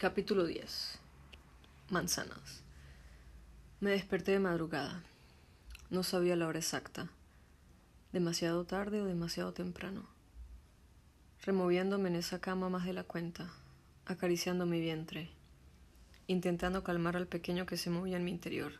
Capítulo 10. Manzanas. Me desperté de madrugada. No sabía la hora exacta. Demasiado tarde o demasiado temprano. Removiéndome en esa cama más de la cuenta, acariciando mi vientre, intentando calmar al pequeño que se movía en mi interior.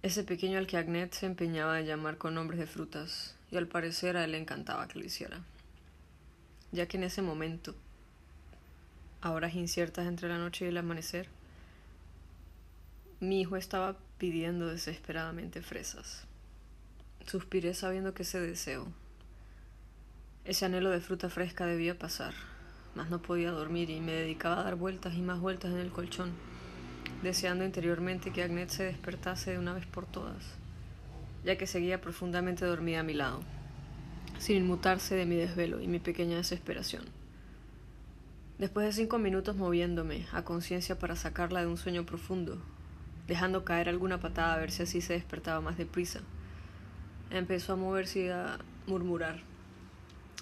Ese pequeño al que Agnet se empeñaba en llamar con nombres de frutas, y al parecer a él le encantaba que lo hiciera. Ya que en ese momento horas inciertas entre la noche y el amanecer, mi hijo estaba pidiendo desesperadamente fresas. Suspiré sabiendo que ese deseo, ese anhelo de fruta fresca debía pasar, mas no podía dormir y me dedicaba a dar vueltas y más vueltas en el colchón, deseando interiormente que Agnet se despertase de una vez por todas, ya que seguía profundamente dormida a mi lado, sin inmutarse de mi desvelo y mi pequeña desesperación. Después de cinco minutos moviéndome a conciencia para sacarla de un sueño profundo, dejando caer alguna patada a ver si así se despertaba más deprisa, empezó a moverse y a murmurar,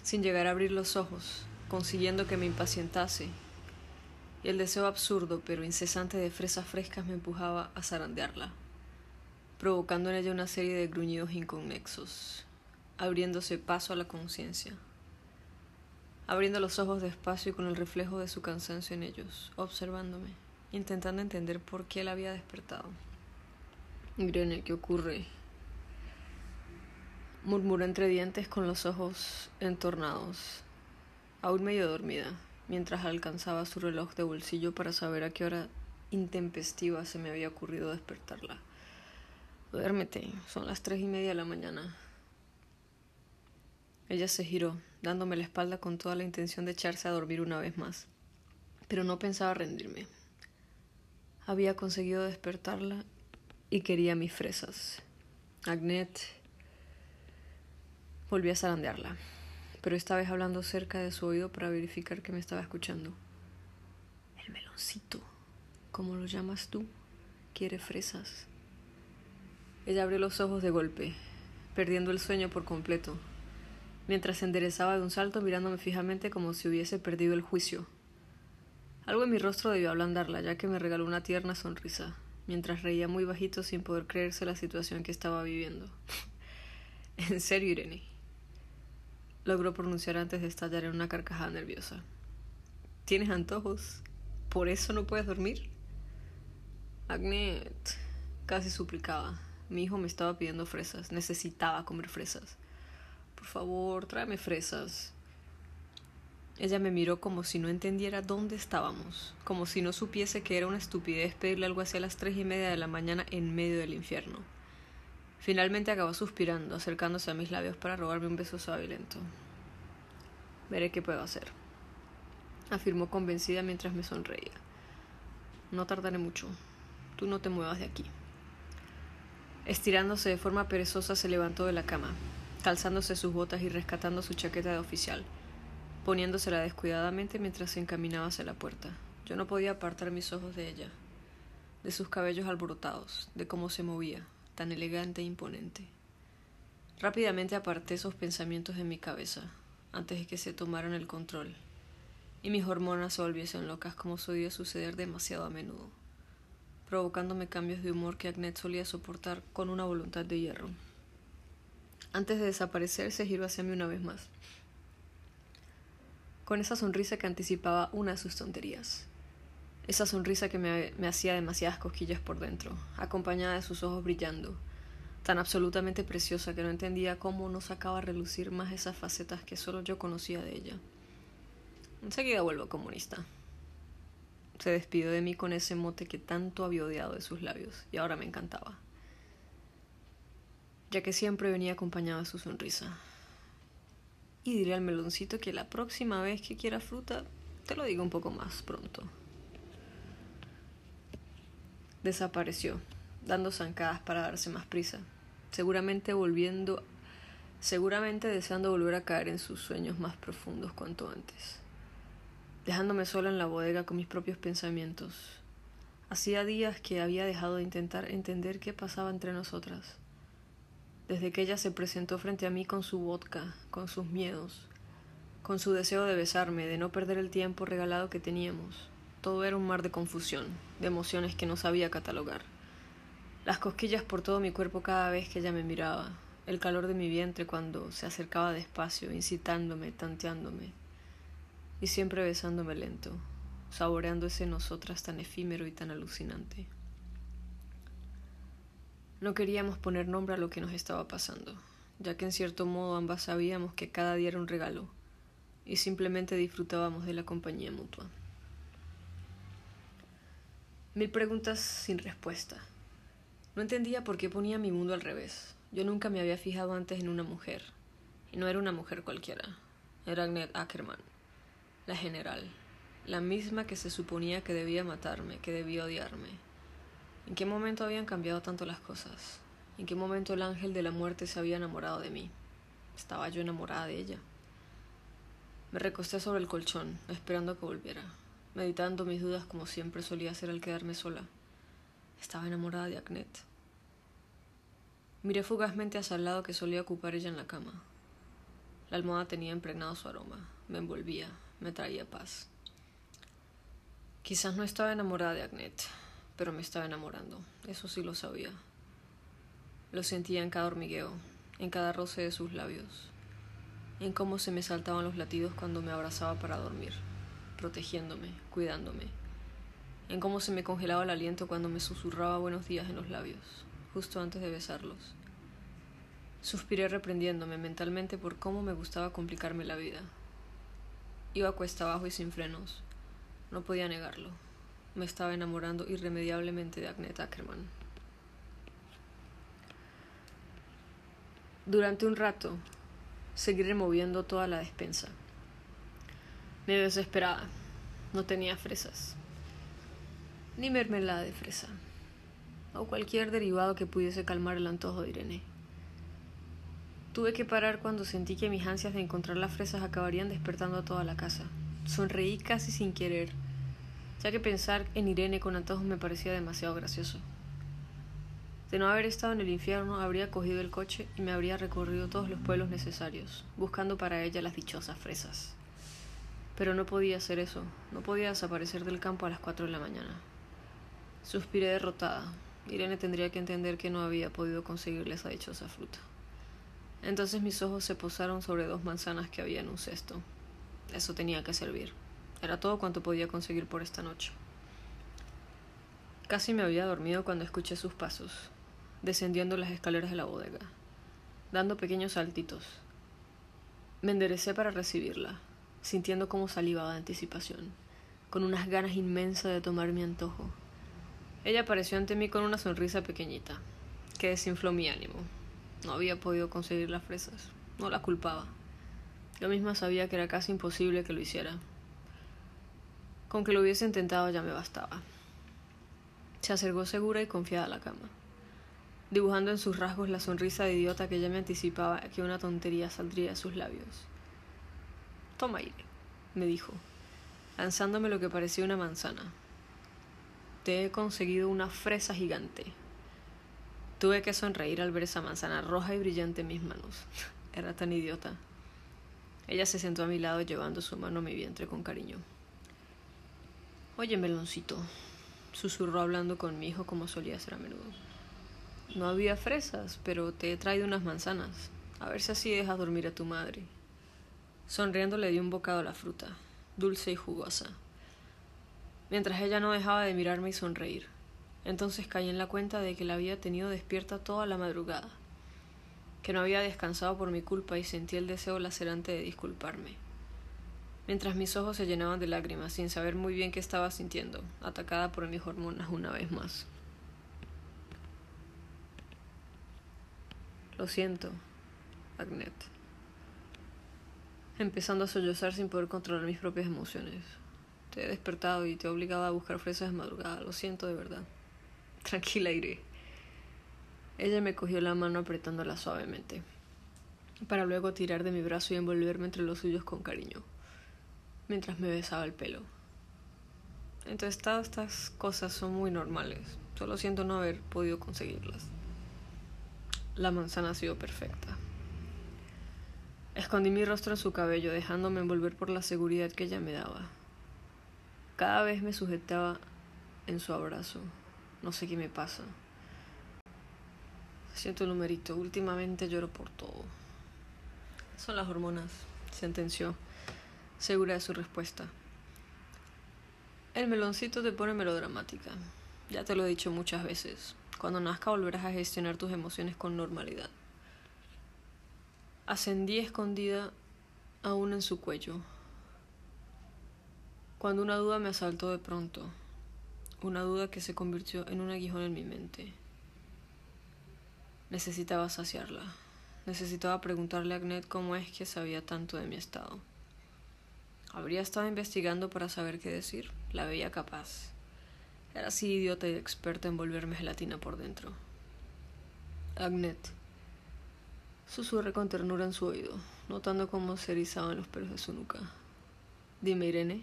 sin llegar a abrir los ojos, consiguiendo que me impacientase, y el deseo absurdo pero incesante de fresas frescas me empujaba a zarandearla, provocando en ella una serie de gruñidos inconexos, abriéndose paso a la conciencia abriendo los ojos despacio y con el reflejo de su cansancio en ellos, observándome, intentando entender por qué la había despertado. Irene, ¿qué ocurre? Murmuró entre dientes con los ojos entornados, aún medio dormida, mientras alcanzaba su reloj de bolsillo para saber a qué hora intempestiva se me había ocurrido despertarla. Duérmete, son las tres y media de la mañana. Ella se giró, dándome la espalda con toda la intención de echarse a dormir una vez más. Pero no pensaba rendirme. Había conseguido despertarla y quería mis fresas. Agnet volví a zarandearla, pero esta vez hablando cerca de su oído para verificar que me estaba escuchando. El meloncito, como lo llamas tú, quiere fresas. Ella abrió los ojos de golpe, perdiendo el sueño por completo, mientras se enderezaba de un salto mirándome fijamente como si hubiese perdido el juicio. Algo en mi rostro debió ablandarla, ya que me regaló una tierna sonrisa, mientras reía muy bajito sin poder creerse la situación que estaba viviendo. en serio, Irene. Logró pronunciar antes de estallar en una carcajada nerviosa. ¿Tienes antojos? ¿Por eso no puedes dormir? Agnet casi suplicaba. Mi hijo me estaba pidiendo fresas. Necesitaba comer fresas. Por favor, tráeme fresas. Ella me miró como si no entendiera dónde estábamos, como si no supiese que era una estupidez pedirle algo hacia las tres y media de la mañana en medio del infierno. Finalmente acabó suspirando, acercándose a mis labios para robarme un beso suave y lento. Veré qué puedo hacer, afirmó convencida mientras me sonreía. No tardaré mucho. Tú no te muevas de aquí. Estirándose de forma perezosa, se levantó de la cama calzándose sus botas y rescatando su chaqueta de oficial, poniéndosela descuidadamente mientras se encaminaba hacia la puerta. Yo no podía apartar mis ojos de ella, de sus cabellos alborotados, de cómo se movía, tan elegante e imponente. Rápidamente aparté esos pensamientos de mi cabeza, antes de que se tomaran el control, y mis hormonas se volviesen locas como solía suceder demasiado a menudo, provocándome cambios de humor que Agnet solía soportar con una voluntad de hierro. Antes de desaparecer, se giró hacia mí una vez más, con esa sonrisa que anticipaba una de sus tonterías. Esa sonrisa que me, hacía demasiadas cosquillas por dentro, acompañada de sus ojos brillando, tan absolutamente preciosa que no entendía cómo no sacaba a relucir más esas facetas que solo yo conocía de ella. Enseguida vuelvo comunista. Se despidió de mí con ese mote que tanto había odiado de sus labios, y ahora me encantaba ya que siempre venía acompañada de su sonrisa. Y diré al meloncito que la próxima vez que quiera fruta, te lo digo un poco más pronto. Desapareció, dando zancadas para darse más prisa, seguramente volviendo, seguramente deseando volver a caer en sus sueños más profundos cuanto antes, dejándome sola en la bodega con mis propios pensamientos. Hacía días que había dejado de intentar entender qué pasaba entre nosotras desde que ella se presentó frente a mí con su vodka, con sus miedos, con su deseo de besarme, de no perder el tiempo regalado que teníamos, Todo era un mar de confusión, de emociones que no sabía catalogar. Las cosquillas por todo mi cuerpo cada vez que ella me miraba, el calor de mi vientre cuando se acercaba despacio, incitándome, tanteándome, y siempre besándome lento, saboreando ese nosotras tan efímero y tan alucinante. No queríamos poner nombre a lo que nos estaba pasando, ya que en cierto modo ambas sabíamos que cada día era un regalo, y simplemente disfrutábamos de la compañía mutua. Mil preguntas sin respuesta. No entendía por qué ponía mi mundo al revés. Yo nunca me había fijado antes en una mujer. Y no era una mujer cualquiera. Era Agnet Ackerman, la general, la misma que se suponía que debía matarme, que debía odiarme. ¿En qué momento habían cambiado tanto las cosas? ¿En qué momento el ángel de la muerte se había enamorado de mí? Estaba yo enamorada de ella. Me recosté sobre el colchón, esperando que volviera meditando mis dudas como siempre solía hacer al quedarme sola. Estaba enamorada de Agnet. Miré fugazmente hacia el lado que solía ocupar ella en la cama. La almohada tenía impregnado su aroma, me envolvía, me traía paz. Quizás no estaba enamorada de Agnet, pero me estaba enamorando, eso sí lo sabía. Lo sentía en cada hormigueo, en cada roce de sus labios, en cómo se me saltaban los latidos cuando me abrazaba para dormir protegiéndome, cuidándome, en cómo se me congelaba el aliento cuando me susurraba buenos días en los labios, justo antes de besarlos. Suspiré reprendiéndome mentalmente por cómo me gustaba complicarme la vida. Iba cuesta abajo y sin frenos. No podía negarlo. Me estaba enamorando irremediablemente de Agnet Ackerman. Durante un rato, seguí removiendo toda la despensa. Me desesperaba. No tenía fresas. Ni mermelada de fresa. O cualquier derivado que pudiese calmar el antojo de Irene. Tuve que parar cuando sentí que mis ansias de encontrar las fresas acabarían despertando a toda la casa. Sonreí casi sin querer, ya que pensar en Irene con antojos me parecía demasiado gracioso. De no haber estado en el infierno, habría cogido el coche y me habría recorrido todos los pueblos necesarios, buscando para ella las dichosas fresas. Pero no podía hacer eso, no podía desaparecer del campo a las cuatro de la mañana. Suspiré derrotada. Irene tendría que entender que no había podido conseguirle esa dichosa fruta. Entonces mis ojos se posaron sobre dos manzanas que había en un cesto. Eso tenía que servir. Era todo cuanto podía conseguir por esta noche. Casi me había dormido cuando escuché sus pasos, descendiendo las escaleras de la bodega, dando pequeños saltitos. Me enderecé para recibirla, sintiendo cómo salivaba de anticipación, con unas ganas inmensas de tomar mi antojo. Ella apareció ante mí con una sonrisa pequeñita, que desinfló mi ánimo. No había podido conseguir las fresas, no la culpaba. Yo misma sabía que era casi imposible que lo hiciera. Con que lo hubiese intentado ya me bastaba. Se acercó segura y confiada a la cama, dibujando en sus rasgos la sonrisa de idiota que ya me anticipaba que una tontería saldría de sus labios. Toma aire, me dijo, lanzándome lo que parecía una manzana. Te he conseguido una fresa gigante. Tuve que sonreír al ver esa manzana roja y brillante en mis manos. Era tan idiota. Ella se sentó a mi lado llevando su mano a mi vientre con cariño. Oye, meloncito, susurró hablando con mi hijo como solía hacer a menudo. No había fresas, pero te he traído unas manzanas. A ver si así dejas dormir a tu madre. Sonriendo le di un bocado a la fruta, dulce y jugosa, mientras ella no dejaba de mirarme y sonreír. Entonces caí en la cuenta de que la había tenido despierta toda la madrugada, que no había descansado por mi culpa y sentí el deseo lacerante de disculparme. Mientras mis ojos se llenaban de lágrimas sin saber muy bien qué estaba sintiendo, atacada por mis hormonas una vez más. Lo siento, Agnet empezando a sollozar sin poder controlar mis propias emociones. Te he despertado y te he obligado a buscar fresas de madrugada. Lo siento de verdad. Tranquila, iré. Ella me cogió la mano apretándola suavemente, para luego tirar de mi brazo y envolverme entre los suyos con cariño, mientras me besaba el pelo. Entonces, todas estas cosas son muy normales. Solo siento no haber podido conseguirlas. La manzana ha sido perfecta. Escondí mi rostro en su cabello, dejándome envolver por la seguridad que ella me daba. Cada vez me sujetaba en su abrazo. No sé qué me pasa. Siento el numerito. Últimamente lloro por todo. Son las hormonas, sentenció, segura de su respuesta. El meloncito te pone melodramática. Ya te lo he dicho muchas veces. Cuando nazca volverás a gestionar tus emociones con normalidad. Ascendí escondida aún en su cuello. Cuando una duda me asaltó de pronto, una duda que se convirtió en un aguijón en mi mente. Necesitaba saciarla. Necesitaba preguntarle a Agnet cómo es que sabía tanto de mi estado. Habría estado investigando para saber qué decir. La veía capaz. Era así idiota y experta en volverme gelatina por dentro. Agnet. Susurré con ternura en su oído, notando cómo se erizaban los pelos de su nuca. Dime, Irene.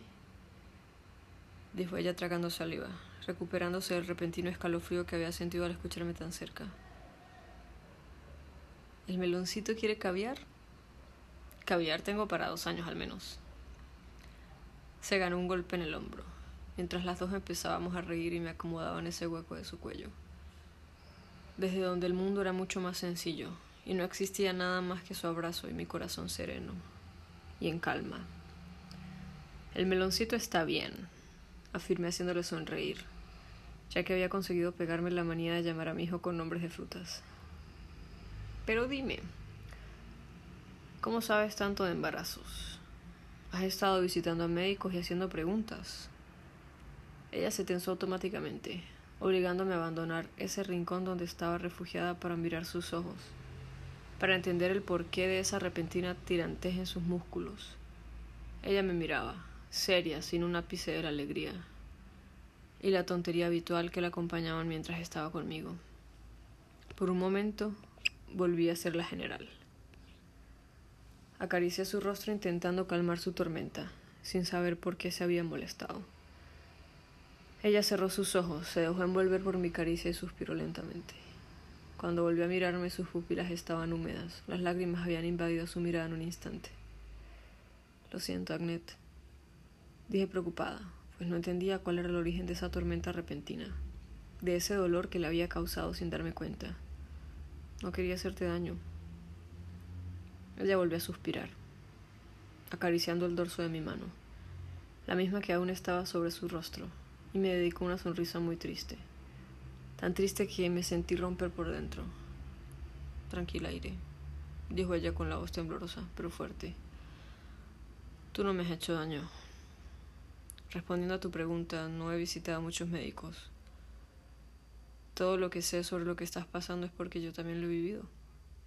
Dijo ella tragando saliva, recuperándose del repentino escalofrío que había sentido al escucharme tan cerca. ¿El meloncito quiere caviar? Caviar tengo para dos años al menos. Se ganó un golpe en el hombro, mientras las dos empezábamos a reír y me acomodaba en ese hueco de su cuello. Desde donde el mundo era mucho más sencillo, y no existía nada más que su abrazo y mi corazón sereno, y en calma. El meloncito está bien, afirmé haciéndole sonreír, ya que había conseguido pegarme la manía de llamar a mi hijo con nombres de frutas. Pero dime, ¿cómo sabes tanto de embarazos? Has estado visitando a médicos y haciendo preguntas. Ella se tensó automáticamente, obligándome a abandonar ese rincón donde estaba refugiada para mirar sus ojos, para entender el porqué de esa repentina tirantez en sus músculos. Ella me miraba, seria, sin un ápice de la alegría, y la tontería habitual que la acompañaban mientras estaba conmigo. Por un momento volví a ser la general. Acaricié su rostro intentando calmar su tormenta, sin saber por qué se había molestado. Ella cerró sus ojos, se dejó envolver por mi caricia y suspiró lentamente. Cuando volvió a mirarme sus pupilas estaban húmedas, las lágrimas habían invadido su mirada en un instante. Lo siento, Agnet, dije preocupada, pues no entendía cuál era el origen de esa tormenta repentina, de ese dolor que le había causado sin darme cuenta. No quería hacerte daño. Ella volvió a suspirar, acariciando el dorso de mi mano, la misma que aún estaba sobre su rostro, y me dedicó una sonrisa muy triste, tan triste que me sentí romper por dentro. Tranquila, Aire, dijo ella con la voz temblorosa, pero fuerte. Tú no me has hecho daño. Respondiendo a tu pregunta, no he visitado a muchos médicos. Todo lo que sé sobre lo que estás pasando es porque yo también lo he vivido.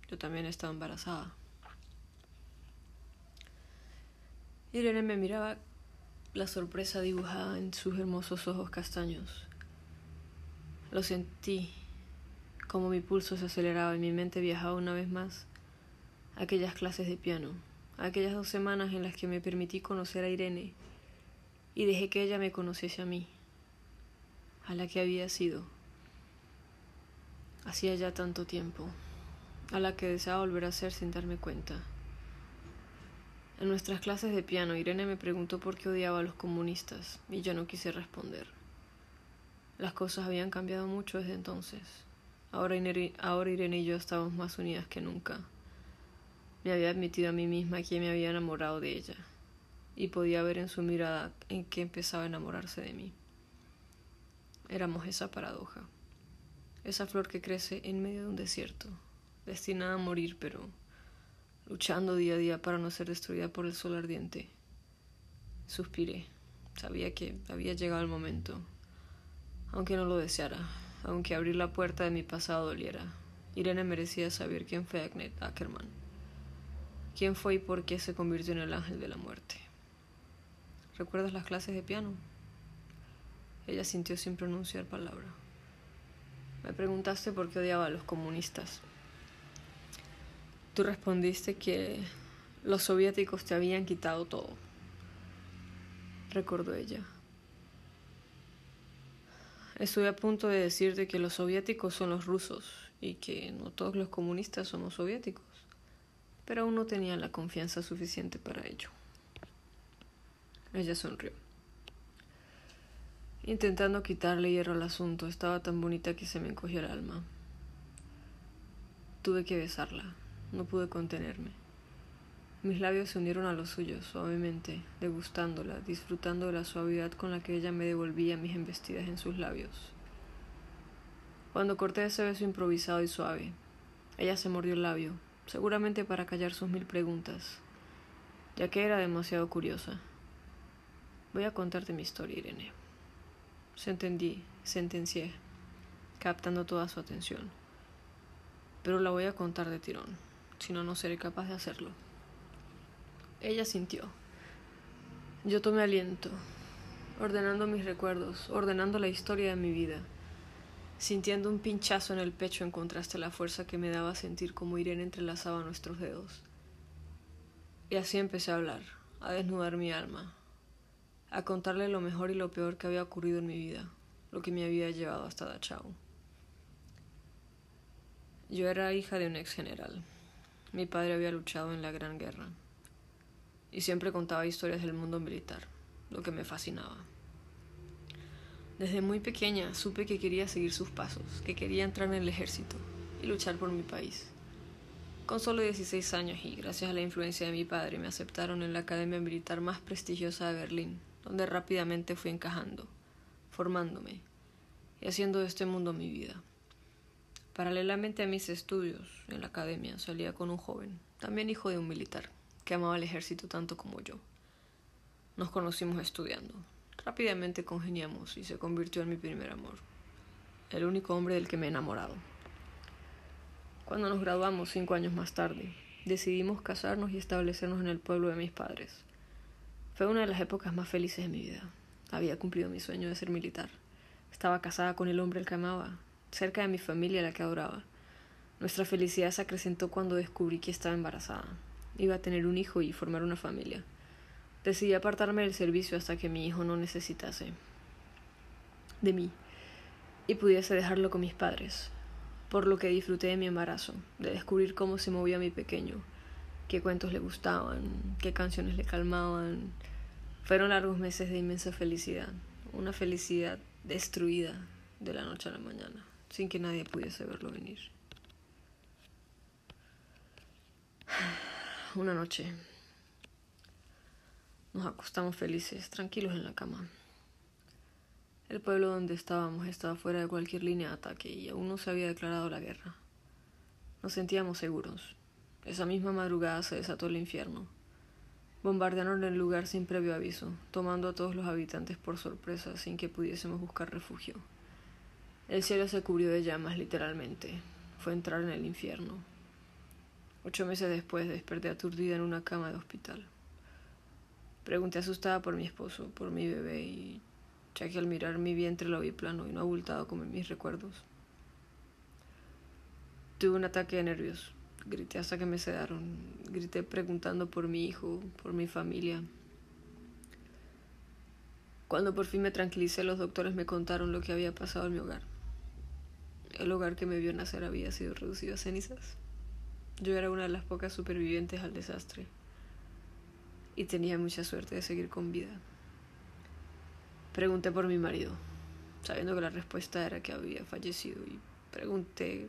Yo también he estado embarazada. Irene me miraba la sorpresa dibujada en sus hermosos ojos castaños. Lo sentí, como mi pulso se aceleraba y mi mente viajaba una vez más a aquellas clases de piano, a aquellas dos semanas en las que me permití conocer a Irene y dejé que ella me conociese a mí, a la que había sido hacía ya tanto tiempo, a la que deseaba volver a ser sin darme cuenta. En nuestras clases de piano, Irene me preguntó por qué odiaba a los comunistas, y yo no quise responder. Las cosas habían cambiado mucho desde entonces. Ahora, ahora Irene y yo estábamos más unidas que nunca. Me había admitido a mí misma que me había enamorado de ella, y podía ver en su mirada en que empezaba a enamorarse de mí. Éramos esa paradoja esa flor que crece en medio de un desierto, destinada a morir, pero luchando día a día para no ser destruida por el sol ardiente. Suspiré. Sabía que había llegado el momento, aunque no lo deseara, aunque abrir la puerta de mi pasado doliera. Irene merecía saber quién fue Agnet Ackerman, quién fue y por qué se convirtió en el ángel de la muerte. ¿Recuerdas las clases de piano? Ella sintió sin pronunciar palabra. Me preguntaste por qué odiaba a los comunistas. Tú respondiste que los soviéticos te habían quitado todo. Recordó ella. Estoy a punto de decirte que los soviéticos son los rusos y que no todos los comunistas somos soviéticos, pero aún no tenía la confianza suficiente para ello. Ella sonrió. intentando quitarle hierro al asunto. Estaba tan bonita que se me encogió el alma. Tuve que besarla. No pude contenerme. Mis labios se unieron a los suyos suavemente, degustándola, disfrutando de la suavidad con la que ella me devolvía mis embestidas en sus labios. Cuando corté ese beso improvisado y suave, ella se mordió el labio, seguramente para callar sus mil preguntas, ya que era demasiado curiosa. Voy a contarte mi historia, Irene. Se entendí, sentencié, captando toda su atención. Pero la voy a contar de tirón, si no, no seré capaz de hacerlo. Ella sintió. Yo tomé aliento, ordenando mis recuerdos, ordenando la historia de mi vida, sintiendo un pinchazo en el pecho en contraste a la fuerza que me daba sentir como Irene entrelazaba nuestros dedos. Y así empecé a hablar, a desnudar mi alma, a contarle lo mejor y lo peor que había ocurrido en mi vida, lo que me había llevado hasta Dachau. Yo era hija de un ex general. Mi padre había luchado en la Gran Guerra y siempre contaba historias del mundo militar, lo que me fascinaba. Desde muy pequeña supe que quería seguir sus pasos, que quería entrar en el ejército y luchar por mi país. Con solo 16 años y gracias a la influencia de mi padre me aceptaron en la academia militar más prestigiosa de Berlín, donde rápidamente fui encajando, formándome y haciendo de este mundo mi vida. Paralelamente a mis estudios en la academia salía con un joven, también hijo de un militar, que amaba el ejército tanto como yo. Nos conocimos estudiando. Rápidamente congeniamos y se convirtió en mi primer amor, el único hombre del que me he enamorado. Cuando nos graduamos cinco años más tarde, decidimos casarnos y establecernos en el pueblo de mis padres. Fue una de las épocas más felices de mi vida. Había cumplido mi sueño de ser militar. Estaba casada con el hombre al que amaba, cerca de mi familia la que adoraba. Nuestra felicidad se acrecentó cuando descubrí que estaba embarazada. Iba a tener un hijo y formar una familia. Decidí apartarme del servicio hasta que mi hijo no necesitase de mí y pudiese dejarlo con mis padres, por lo que disfruté de mi embarazo, de descubrir cómo se movía mi pequeño, qué cuentos le gustaban, qué canciones le calmaban. Fueron largos meses de inmensa felicidad, una felicidad destruida de la noche a la mañana, sin que nadie pudiese verlo venir. Una noche nos acostamos felices, tranquilos en la cama. El pueblo donde estábamos estaba fuera de cualquier línea de ataque y aún no se había declarado la guerra. Nos sentíamos seguros. Esa misma madrugada se desató el infierno. Bombardearon el lugar sin previo aviso, tomando a todos los habitantes por sorpresa sin que pudiésemos buscar refugio. El cielo se cubrió de llamas literalmente. Fue entrar en el infierno. Ocho meses después desperté aturdida en una cama de hospital. Pregunté asustada por mi esposo, por mi bebé, y ya que al mirar mi vientre lo vi plano y no abultado como en mis recuerdos. Tuve un ataque de nervios. Grité hasta que me sedaron. Grité preguntando por mi hijo, por mi familia. Cuando por fin me tranquilicé, los doctores me contaron lo que había pasado en mi hogar. El hogar que me vio nacer había sido reducido a cenizas. Yo era una de las pocas supervivientes al desastre y tenía mucha suerte de seguir con vida. Pregunté por mi marido, sabiendo que la respuesta era que había fallecido y pregunté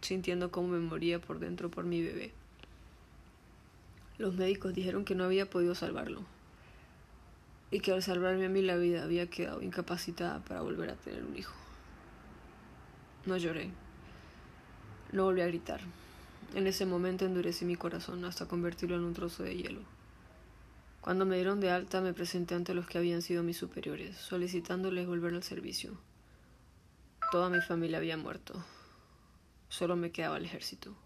sintiendo cómo me moría por dentro por mi bebé. Los médicos dijeron que no había podido salvarlo y que al salvarme a mí la vida había quedado incapacitada para volver a tener un hijo. No lloré, no volví a gritar. En ese momento endurecí mi corazón hasta convertirlo en un trozo de hielo. Cuando me dieron de alta me presenté ante los que habían sido mis superiores, solicitándoles volver al servicio. Toda mi familia había muerto. Solo me quedaba el ejército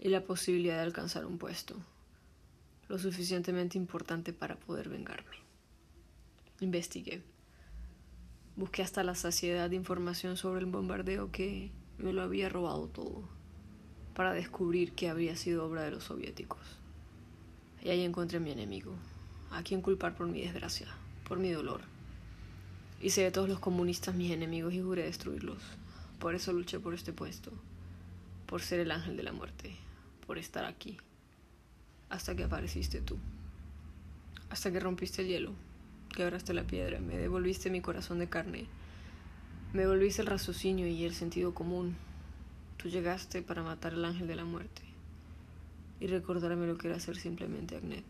y la posibilidad de alcanzar un puesto, lo suficientemente importante para poder vengarme. Investigué. Busqué hasta la saciedad de información sobre el bombardeo que me lo había robado todo, para descubrir que habría sido obra de los soviéticos. Y ahí encontré a mi enemigo, a quien culpar por mi desgracia, por mi dolor. Hice de todos los comunistas mis enemigos y juré destruirlos. Por eso luché por este puesto, por ser el ángel de la muerte, por estar aquí, hasta que apareciste tú, hasta que rompiste el hielo quebraste la piedra, me devolviste mi corazón de carne, me volviste el raciocinio y el sentido común. Tú llegaste para matar al ángel de la muerte y recordarme lo que era ser simplemente Agnet.